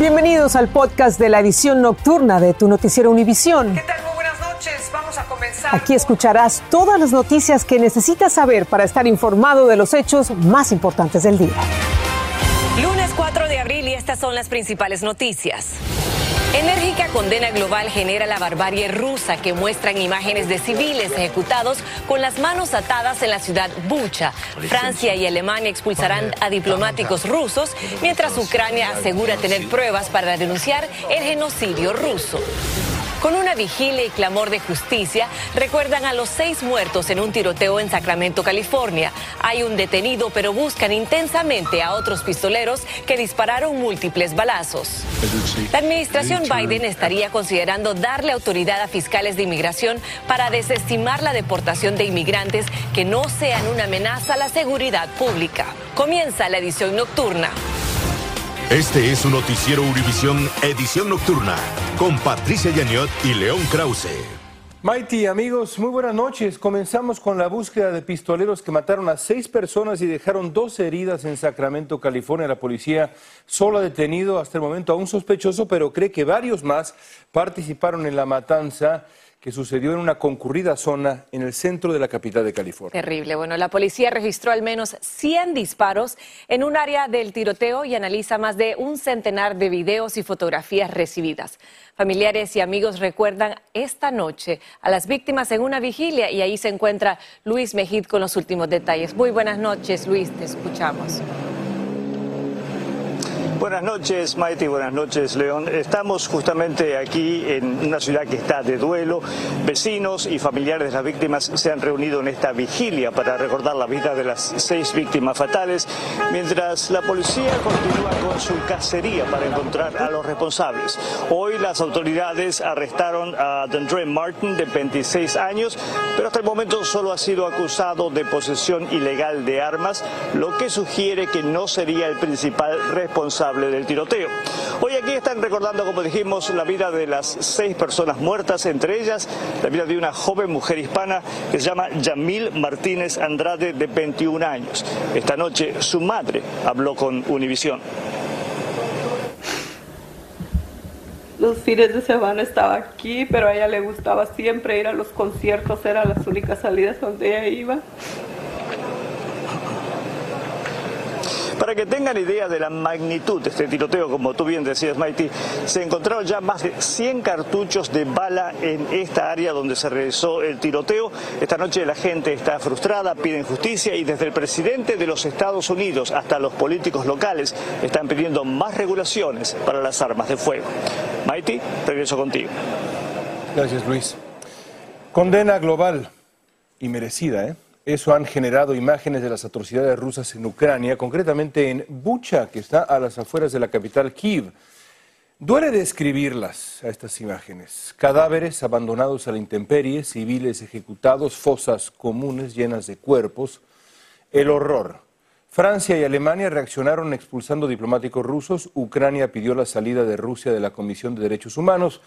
Bienvenidos al podcast de la edición nocturna de tu noticiero Univisión. ¿Qué tal? Muy buenas noches. Vamos a comenzar. Aquí escucharás todas las noticias que necesitas saber para estar informado de los hechos más importantes del día. Lunes 4 de abril y estas son las principales noticias. Enérgica condena global genera la barbarie rusa que muestran imágenes de civiles ejecutados con las manos atadas en la ciudad Bucha. Francia y Alemania expulsarán a diplomáticos rusos, mientras Ucrania asegura tener pruebas para denunciar el genocidio ruso. Con una vigilia y clamor de justicia, recuerdan a los seis muertos en un tiroteo en Sacramento, California. Hay un detenido, pero buscan intensamente a otros pistoleros que dispararon múltiples balazos. La administración Biden estaría considerando darle autoridad a fiscales de inmigración para desestimar la deportación de inmigrantes que no sean una amenaza a la seguridad pública. Comienza la edición nocturna. Este es un noticiero Univisión Edición Nocturna con Patricia Yaniot y León Krause. Mighty, amigos, muy buenas noches. Comenzamos con la búsqueda de pistoleros que mataron a seis personas y dejaron dos heridas en Sacramento, California. La policía solo ha detenido hasta el momento a un sospechoso, pero cree que varios más participaron en la matanza que sucedió en una concurrida zona en el centro de la capital de California. Terrible. Bueno, la policía registró al menos 100 disparos en un área del tiroteo y analiza más de un centenar de videos y fotografías recibidas. Familiares y amigos recuerdan esta noche a las víctimas en una vigilia y ahí se encuentra Luis Mejid con los últimos detalles. Muy buenas noches, Luis, te escuchamos. Buenas noches, Maite, buenas noches, León. Estamos justamente aquí en una ciudad que está de duelo. Vecinos y familiares de las víctimas se han reunido en esta vigilia para recordar la vida de las seis víctimas fatales, mientras la policía continúa con su cacería para encontrar a los responsables. Hoy las autoridades arrestaron a Dandre Martin, de 26 años, pero hasta el momento solo ha sido acusado de posesión ilegal de armas, lo que sugiere que no sería el principal responsable del tiroteo. Hoy aquí están recordando, como dijimos, la vida de las seis personas muertas, entre ellas la vida de una joven mujer hispana que se llama Yamil Martínez Andrade, de 21 años. Esta noche su madre habló con Univisión. Los fines de semana estaba aquí, pero a ella le gustaba siempre ir a los conciertos, eran las únicas salidas donde ella iba. Para que tengan idea de la magnitud de este tiroteo, como tú bien decías, Mighty, se encontraron ya más de 100 cartuchos de bala en esta área donde se realizó el tiroteo. Esta noche la gente está frustrada, piden justicia y desde el presidente de los Estados Unidos hasta los políticos locales están pidiendo más regulaciones para las armas de fuego. Mighty, regreso contigo. Gracias, Luis. Condena global y merecida, ¿eh? Eso han generado imágenes de las atrocidades rusas en Ucrania, concretamente en Bucha, que está a las afueras de la capital Kiev. Duele describirlas a estas imágenes. Cadáveres abandonados a la intemperie, civiles ejecutados, fosas comunes llenas de cuerpos. El horror. Francia y Alemania reaccionaron expulsando diplomáticos rusos. Ucrania pidió la salida de Rusia de la Comisión de Derechos Humanos.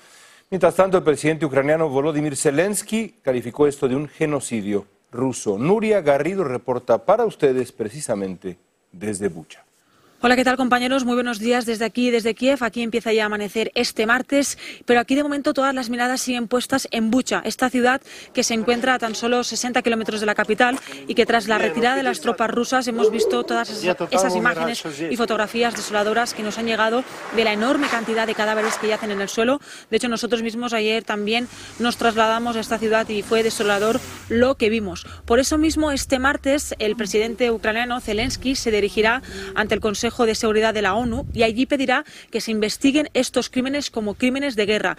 Mientras tanto, el presidente ucraniano Volodymyr Zelensky calificó esto de un genocidio ruso. Nuria Garrido reporta para ustedes precisamente desde Bucha. Hola, ¿qué tal compañeros? Muy buenos días desde aquí, desde Kiev. Aquí empieza ya a amanecer este martes, pero aquí de momento todas las miradas siguen puestas en Bucha, esta ciudad que se encuentra a tan solo 60 kilómetros de la capital y que tras la retirada de las tropas rusas hemos visto todas esas imágenes y fotografías desoladoras que nos han llegado de la enorme cantidad de cadáveres que yacen en el suelo. De hecho, nosotros mismos ayer también nos trasladamos a esta ciudad y fue desolador lo que vimos. Por eso mismo, este martes, el presidente ucraniano Zelensky se dirigirá ante el Consejo de Seguridad de la ONU y allí pedirá que se investiguen estos crímenes como crímenes de guerra.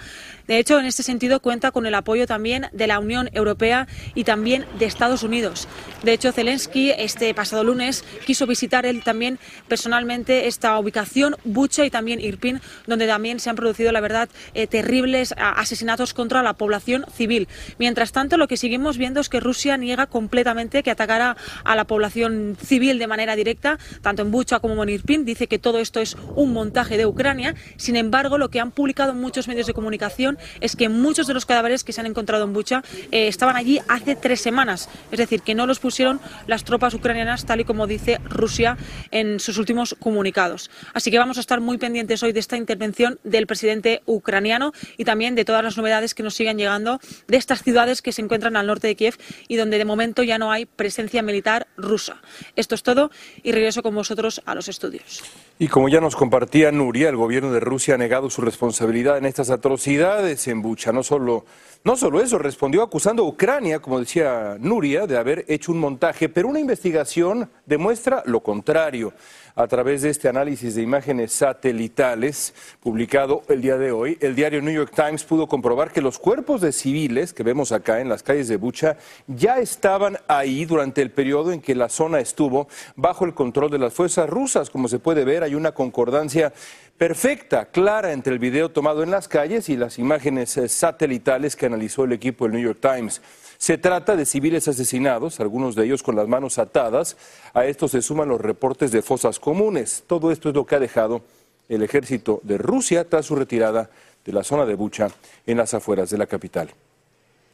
De hecho, en este sentido cuenta con el apoyo también de la Unión Europea y también de Estados Unidos. De hecho, Zelensky este pasado lunes quiso visitar él también personalmente esta ubicación, Bucha y también Irpin, donde también se han producido, la verdad, eh, terribles asesinatos contra la población civil. Mientras tanto, lo que seguimos viendo es que Rusia niega completamente que atacara a la población civil de manera directa, tanto en Bucha como en Irpin dice que todo esto es un montaje de Ucrania. Sin embargo, lo que han publicado muchos medios de comunicación es que muchos de los cadáveres que se han encontrado en Bucha eh, estaban allí hace tres semanas. Es decir, que no los pusieron las tropas ucranianas, tal y como dice Rusia en sus últimos comunicados. Así que vamos a estar muy pendientes hoy de esta intervención del presidente ucraniano y también de todas las novedades que nos sigan llegando de estas ciudades que se encuentran al norte de Kiev y donde de momento ya no hay presencia militar rusa. Esto es todo y regreso con vosotros a los estudios estudios. Y como ya nos compartía Nuria, el gobierno de Rusia ha negado su responsabilidad en estas atrocidades en Bucha. No solo, no solo eso, respondió acusando a Ucrania, como decía Nuria, de haber hecho un montaje, pero una investigación demuestra lo contrario a través de este análisis de imágenes satelitales publicado el día de hoy, el diario New York Times pudo comprobar que los cuerpos de civiles que vemos acá en las calles de Bucha ya estaban ahí durante el periodo en que la zona estuvo bajo el control de las fuerzas rusas. Como se puede ver, hay una concordancia perfecta, clara entre el video tomado en las calles y las imágenes eh, satelitales que analizó el equipo del New York Times. Se trata de civiles asesinados, algunos de ellos con las manos atadas. A esto se suman los reportes de fosas comunes. Todo esto es lo que ha dejado el ejército de Rusia tras su retirada de la zona de Bucha en las afueras de la capital,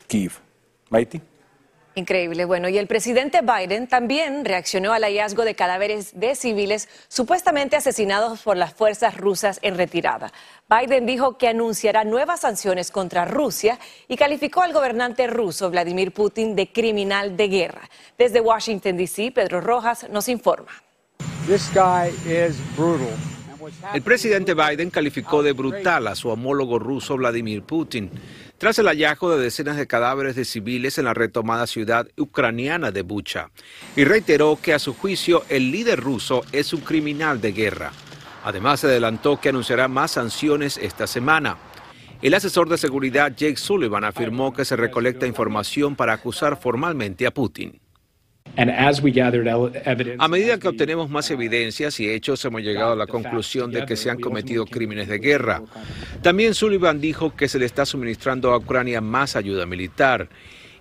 Kiev. Maiti. Increíble. Bueno, y el presidente Biden también reaccionó al hallazgo de cadáveres de civiles supuestamente asesinados por las fuerzas rusas en retirada. Biden dijo que anunciará nuevas sanciones contra Rusia y calificó al gobernante ruso Vladimir Putin de criminal de guerra. Desde Washington, D.C., Pedro Rojas nos informa. El presidente Biden calificó de brutal a su homólogo ruso Vladimir Putin tras el hallazgo de decenas de cadáveres de civiles en la retomada ciudad ucraniana de Bucha, y reiteró que a su juicio el líder ruso es un criminal de guerra. Además, adelantó que anunciará más sanciones esta semana. El asesor de seguridad Jake Sullivan afirmó que se recolecta información para acusar formalmente a Putin. A medida que obtenemos más evidencias y hechos, hemos llegado a la conclusión de que se han cometido crímenes de guerra. También Sullivan dijo que se le está suministrando a Ucrania más ayuda militar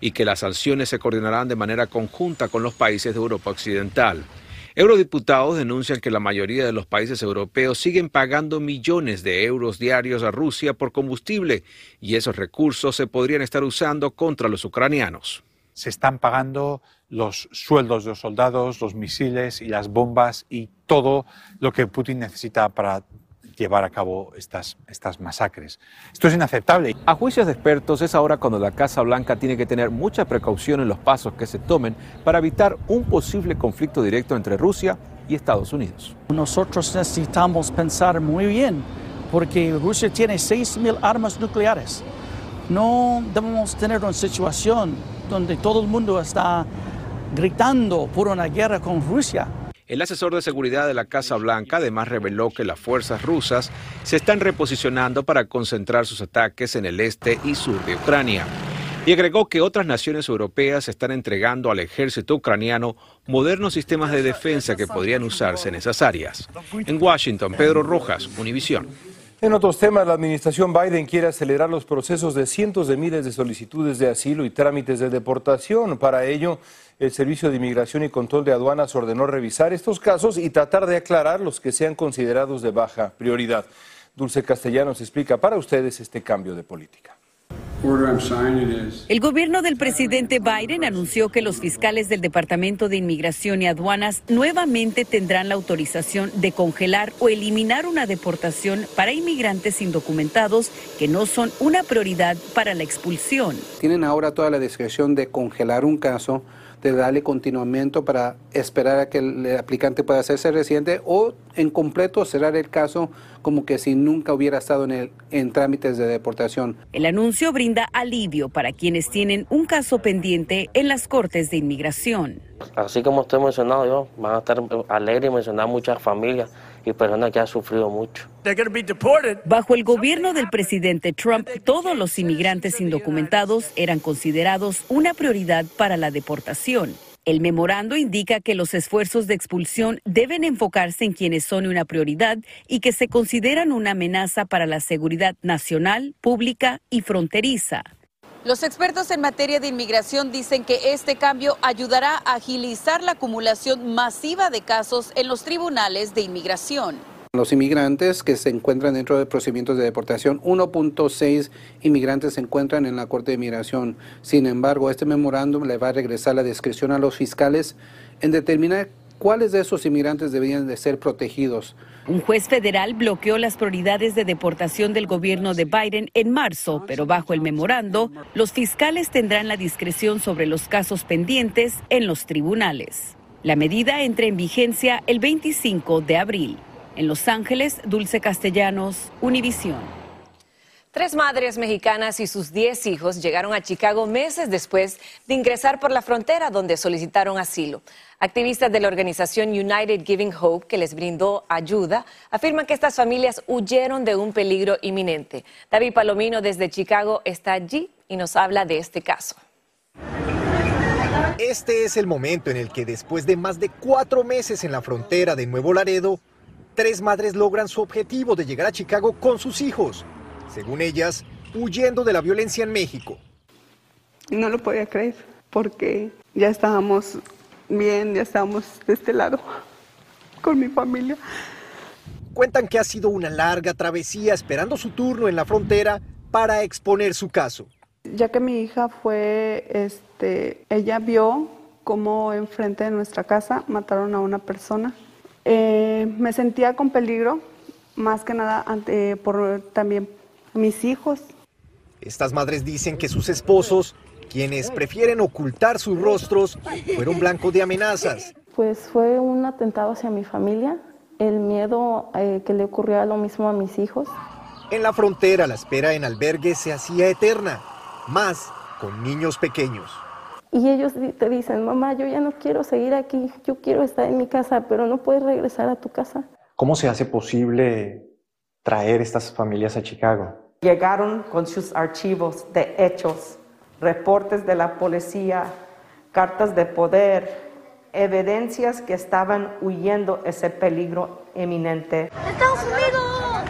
y que las sanciones se coordinarán de manera conjunta con los países de Europa Occidental. Eurodiputados denuncian que la mayoría de los países europeos siguen pagando millones de euros diarios a Rusia por combustible y esos recursos se podrían estar usando contra los ucranianos. Se están pagando los sueldos de los soldados, los misiles y las bombas y todo lo que Putin necesita para llevar a cabo estas, estas masacres. Esto es inaceptable. A juicios de expertos es ahora cuando la Casa Blanca tiene que tener mucha precaución en los pasos que se tomen para evitar un posible conflicto directo entre Rusia y Estados Unidos. Nosotros necesitamos pensar muy bien porque Rusia tiene 6.000 armas nucleares. No debemos tener una situación donde todo el mundo está gritando por una guerra con Rusia. El asesor de seguridad de la Casa Blanca además reveló que las fuerzas rusas se están reposicionando para concentrar sus ataques en el este y sur de Ucrania. Y agregó que otras naciones europeas están entregando al ejército ucraniano modernos sistemas de defensa que podrían usarse en esas áreas. En Washington, Pedro Rojas, Univisión. En otros temas, la administración Biden quiere acelerar los procesos de cientos de miles de solicitudes de asilo y trámites de deportación. Para ello, el Servicio de Inmigración y Control de Aduanas ordenó revisar estos casos y tratar de aclarar los que sean considerados de baja prioridad. Dulce Castellanos explica para ustedes este cambio de política. El gobierno del presidente Biden anunció que los fiscales del Departamento de Inmigración y Aduanas nuevamente tendrán la autorización de congelar o eliminar una deportación para inmigrantes indocumentados que no son una prioridad para la expulsión. Tienen ahora toda la discreción de congelar un caso de darle continuamiento para esperar a que el aplicante pueda hacerse residente o en completo cerrar el caso como que si nunca hubiera estado en, el, en trámites de deportación. El anuncio brinda alivio para quienes tienen un caso pendiente en las Cortes de Inmigración. Así como estoy mencionado yo, van a estar alegres y mencionar muchas familias y personas que han sufrido mucho. Bajo el gobierno del presidente Trump, todos los inmigrantes indocumentados eran considerados una prioridad para la deportación. El memorando indica que los esfuerzos de expulsión deben enfocarse en quienes son una prioridad y que se consideran una amenaza para la seguridad nacional, pública y fronteriza. Los expertos en materia de inmigración dicen que este cambio ayudará a agilizar la acumulación masiva de casos en los tribunales de inmigración. Los inmigrantes que se encuentran dentro de procedimientos de deportación, 1.6 inmigrantes se encuentran en la Corte de Inmigración. Sin embargo, este memorándum le va a regresar la discreción a los fiscales en determinar cuáles de esos inmigrantes deberían de ser protegidos. Un juez federal bloqueó las prioridades de deportación del gobierno de Biden en marzo, pero bajo el memorando, los fiscales tendrán la discreción sobre los casos pendientes en los tribunales. La medida entra en vigencia el 25 de abril. En Los Ángeles, Dulce Castellanos, Univisión. Tres madres mexicanas y sus diez hijos llegaron a Chicago meses después de ingresar por la frontera donde solicitaron asilo. Activistas de la organización United Giving Hope, que les brindó ayuda, afirman que estas familias huyeron de un peligro inminente. David Palomino desde Chicago está allí y nos habla de este caso. Este es el momento en el que después de más de cuatro meses en la frontera de Nuevo Laredo, tres madres logran su objetivo de llegar a Chicago con sus hijos según ellas, huyendo de la violencia en México. No lo podía creer, porque ya estábamos bien, ya estábamos de este lado, con mi familia. Cuentan que ha sido una larga travesía esperando su turno en la frontera para exponer su caso. Ya que mi hija fue, este, ella vio cómo enfrente de nuestra casa mataron a una persona. Eh, me sentía con peligro, más que nada ante, por, también mis hijos. Estas madres dicen que sus esposos, quienes prefieren ocultar sus rostros, fueron blanco de amenazas. Pues fue un atentado hacia mi familia, el miedo eh, que le ocurrió a lo mismo a mis hijos. En la frontera la espera en albergues se hacía eterna, más con niños pequeños. Y ellos te dicen, mamá, yo ya no quiero seguir aquí, yo quiero estar en mi casa, pero no puedes regresar a tu casa. ¿Cómo se hace posible traer estas familias a Chicago. Llegaron con sus archivos de hechos, reportes de la policía, cartas de poder, evidencias que estaban huyendo ese peligro eminente. ¡Estados Unidos!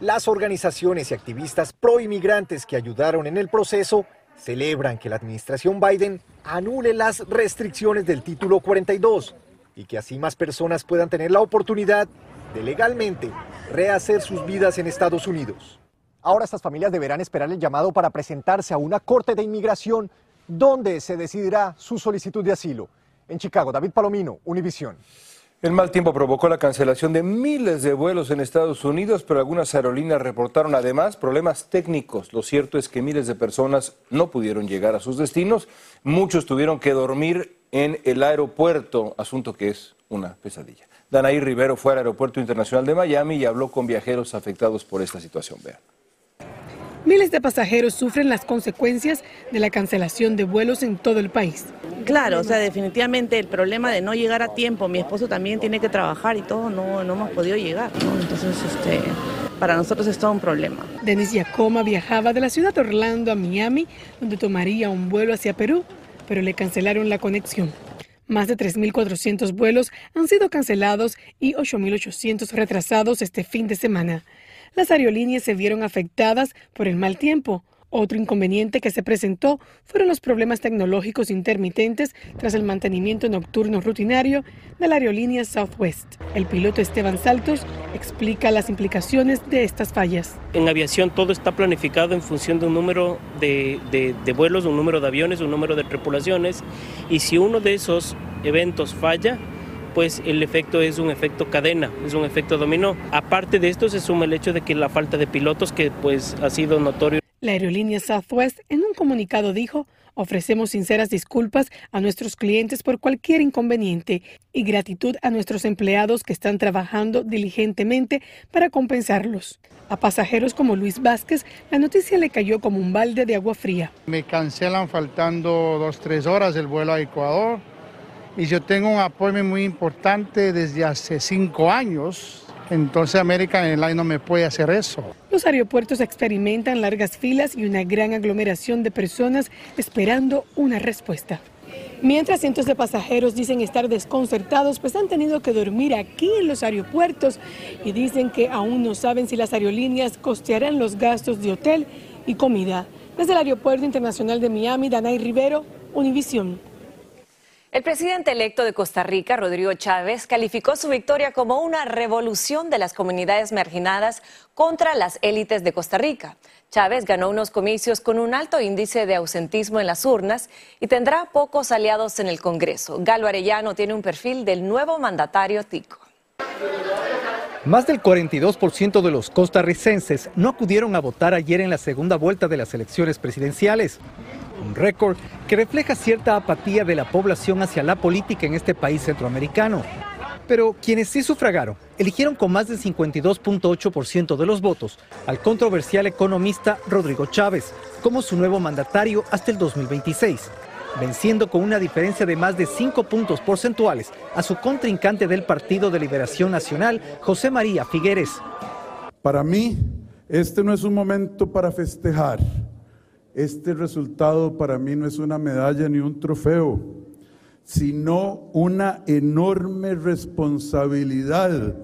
Las organizaciones y activistas pro inmigrantes que ayudaron en el proceso celebran que la administración Biden anule las restricciones del título 42 y que así más personas puedan tener la oportunidad de legalmente rehacer sus vidas en Estados Unidos. Ahora estas familias deberán esperar el llamado para presentarse a una corte de inmigración donde se decidirá su solicitud de asilo. En Chicago, David Palomino, Univisión. El mal tiempo provocó la cancelación de miles de vuelos en Estados Unidos, pero algunas aerolíneas reportaron además problemas técnicos. Lo cierto es que miles de personas no pudieron llegar a sus destinos, muchos tuvieron que dormir en el aeropuerto, asunto que es una pesadilla. Danaí Rivero fue al Aeropuerto Internacional de Miami y habló con viajeros afectados por esta situación. Vean. Miles de pasajeros sufren las consecuencias de la cancelación de vuelos en todo el país. Claro, o sea, definitivamente el problema de no llegar a tiempo, mi esposo también tiene que trabajar y todo, no, no hemos podido llegar, Entonces, este, para nosotros es todo un problema. Denis Yacoma viajaba de la ciudad de Orlando a Miami, donde tomaría un vuelo hacia Perú, pero le cancelaron la conexión. Más de 3.400 vuelos han sido cancelados y 8.800 retrasados este fin de semana. Las aerolíneas se vieron afectadas por el mal tiempo. Otro inconveniente que se presentó fueron los problemas tecnológicos intermitentes tras el mantenimiento nocturno rutinario de la aerolínea Southwest. El piloto Esteban Saltos explica las implicaciones de estas fallas. En aviación todo está planificado en función de un número de, de vuelos, un número de aviones, un número de tripulaciones y si uno de esos eventos falla, pues el efecto es un efecto cadena, es un efecto dominó. Aparte de esto se suma el hecho de que la falta de pilotos que pues ha sido notorio. La aerolínea Southwest en un comunicado dijo, ofrecemos sinceras disculpas a nuestros clientes por cualquier inconveniente y gratitud a nuestros empleados que están trabajando diligentemente para compensarlos. A pasajeros como Luis Vázquez, la noticia le cayó como un balde de agua fría. Me cancelan faltando dos, tres horas del vuelo a Ecuador y yo tengo un apoyo muy importante desde hace cinco años. Entonces American Airlines no me puede hacer eso. Los aeropuertos experimentan largas filas y una gran aglomeración de personas esperando una respuesta. Mientras cientos de pasajeros dicen estar desconcertados, pues han tenido que dormir aquí en los aeropuertos y dicen que aún no saben si las aerolíneas costearán los gastos de hotel y comida. Desde el Aeropuerto Internacional de Miami, Danay Rivero, Univisión. El presidente electo de Costa Rica, Rodrigo Chávez, calificó su victoria como una revolución de las comunidades marginadas contra las élites de Costa Rica. Chávez ganó unos comicios con un alto índice de ausentismo en las urnas y tendrá pocos aliados en el Congreso. Galo Arellano tiene un perfil del nuevo mandatario tico. Más del 42% de los costarricenses no acudieron a votar ayer en la segunda vuelta de las elecciones presidenciales un récord que refleja cierta apatía de la población hacia la política en este país centroamericano. Pero quienes sí sufragaron eligieron con más del 52.8% de los votos al controversial economista Rodrigo Chávez como su nuevo mandatario hasta el 2026, venciendo con una diferencia de más de 5 puntos porcentuales a su contrincante del Partido de Liberación Nacional, José María Figueres. Para mí, este no es un momento para festejar este resultado para mí no es una medalla ni un trofeo, sino una enorme responsabilidad.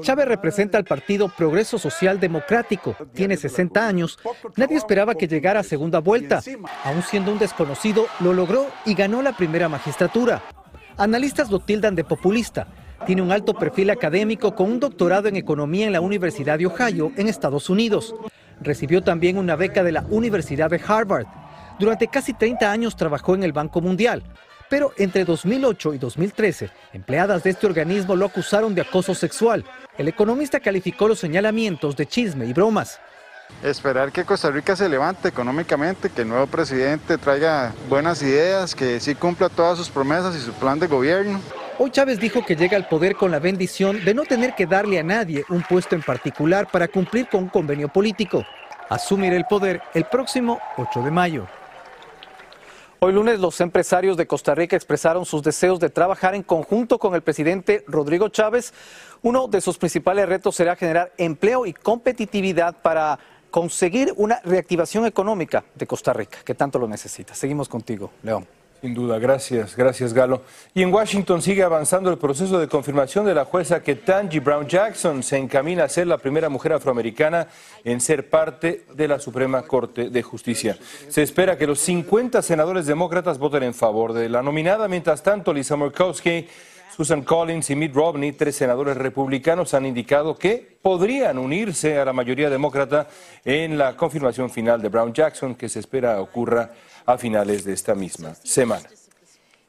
Chávez representa al Partido Progreso Social Democrático, tiene 60 años, nadie esperaba que llegara a segunda vuelta, aún siendo un desconocido, lo logró y ganó la primera magistratura. Analistas lo tildan de populista, tiene un alto perfil académico con un doctorado en economía en la Universidad de Ohio, en Estados Unidos. Recibió también una beca de la Universidad de Harvard. Durante casi 30 años trabajó en el Banco Mundial. Pero entre 2008 y 2013, empleadas de este organismo lo acusaron de acoso sexual. El economista calificó los señalamientos de chisme y bromas. Esperar que Costa Rica se levante económicamente, que el nuevo presidente traiga buenas ideas, que sí cumpla todas sus promesas y su plan de gobierno. Hoy Chávez dijo que llega al poder con la bendición de no tener que darle a nadie un puesto en particular para cumplir con un convenio político. Asumir el poder el próximo 8 de mayo. Hoy lunes los empresarios de Costa Rica expresaron sus deseos de trabajar en conjunto con el presidente Rodrigo Chávez. Uno de sus principales retos será generar empleo y competitividad para conseguir una reactivación económica de Costa Rica, que tanto lo necesita. Seguimos contigo, León. Sin duda, gracias, gracias Galo. Y en Washington sigue avanzando el proceso de confirmación de la jueza que Tangi Brown Jackson se encamina a ser la primera mujer afroamericana en ser parte de la Suprema Corte de Justicia. Se espera que los 50 senadores demócratas voten en favor de la nominada. Mientras tanto, Lisa Murkowski, Susan Collins y Mitt Romney, tres senadores republicanos, han indicado que podrían unirse a la mayoría demócrata en la confirmación final de Brown Jackson, que se espera ocurra a finales de esta misma semana.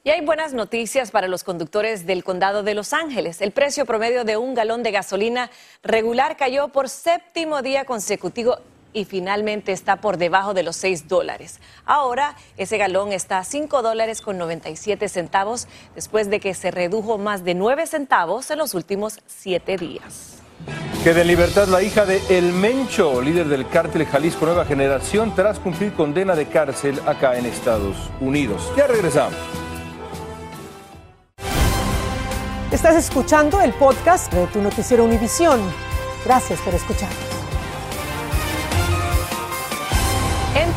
Y hay buenas noticias para los conductores del condado de Los Ángeles. El precio promedio de un galón de gasolina regular cayó por séptimo día consecutivo y finalmente está por debajo de los 6 dólares. Ahora ese galón está a 5 dólares con 97 centavos después de que se redujo más de 9 centavos en los últimos 7 días. Queda en libertad la hija de El Mencho, líder del cártel Jalisco Nueva Generación, tras cumplir condena de cárcel acá en Estados Unidos. Ya regresamos. Estás escuchando el podcast de tu noticiero Univisión. Gracias por escuchar.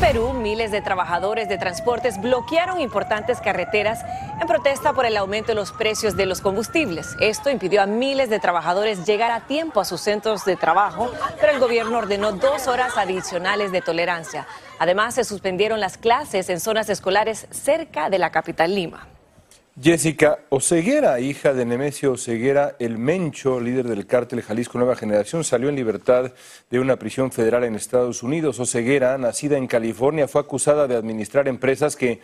Perú, miles de trabajadores de transportes bloquearon importantes carreteras en protesta por el aumento de los precios de los combustibles. Esto impidió a miles de trabajadores llegar a tiempo a sus centros de trabajo, pero el gobierno ordenó dos horas adicionales de tolerancia. Además, se suspendieron las clases en zonas escolares cerca de la capital Lima. Jessica Oseguera, hija de Nemesio Oseguera, el Mencho, líder del cártel Jalisco Nueva Generación, salió en libertad de una prisión federal en Estados Unidos. Oseguera, nacida en California, fue acusada de administrar empresas que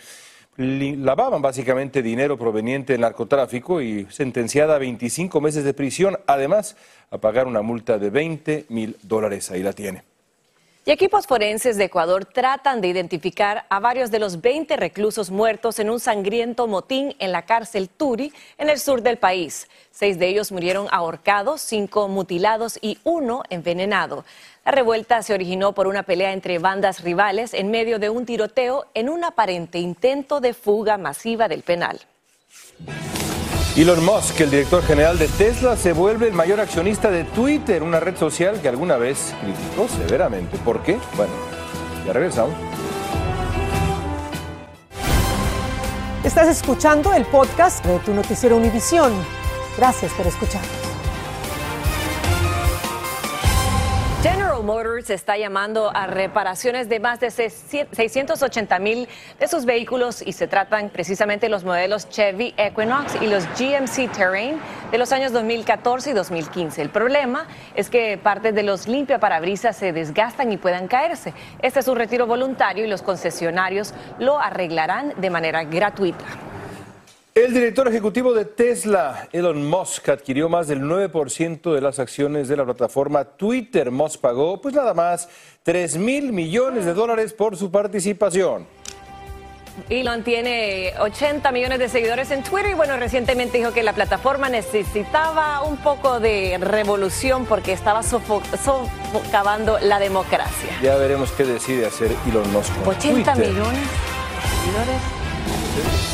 lavaban básicamente dinero proveniente del narcotráfico y sentenciada a 25 meses de prisión, además a pagar una multa de 20 mil dólares. Ahí la tiene. Y equipos forenses de Ecuador tratan de identificar a varios de los 20 reclusos muertos en un sangriento motín en la cárcel Turi, en el sur del país. Seis de ellos murieron ahorcados, cinco mutilados y uno envenenado. La revuelta se originó por una pelea entre bandas rivales en medio de un tiroteo en un aparente intento de fuga masiva del penal. Elon Musk, el director general de Tesla, se vuelve el mayor accionista de Twitter, una red social que alguna vez criticó severamente. ¿Por qué? Bueno, ya regresamos. Estás escuchando el podcast de tu noticiero Univisión. Gracias por escuchar. General Motors está llamando a reparaciones de más de 680 mil de sus vehículos y se tratan precisamente los modelos Chevy Equinox y los GMC Terrain de los años 2014 y 2015. El problema es que partes de los limpiaparabrisas se desgastan y puedan caerse. Este es un retiro voluntario y los concesionarios lo arreglarán de manera gratuita. El director ejecutivo de Tesla, Elon Musk, adquirió más del 9% de las acciones de la plataforma Twitter. Musk pagó, pues nada más, 3 mil millones de dólares por su participación. Elon tiene 80 millones de seguidores en Twitter y bueno, recientemente dijo que la plataforma necesitaba un poco de revolución porque estaba sofocando la democracia. Ya veremos qué decide hacer Elon Musk. 80 millones de seguidores.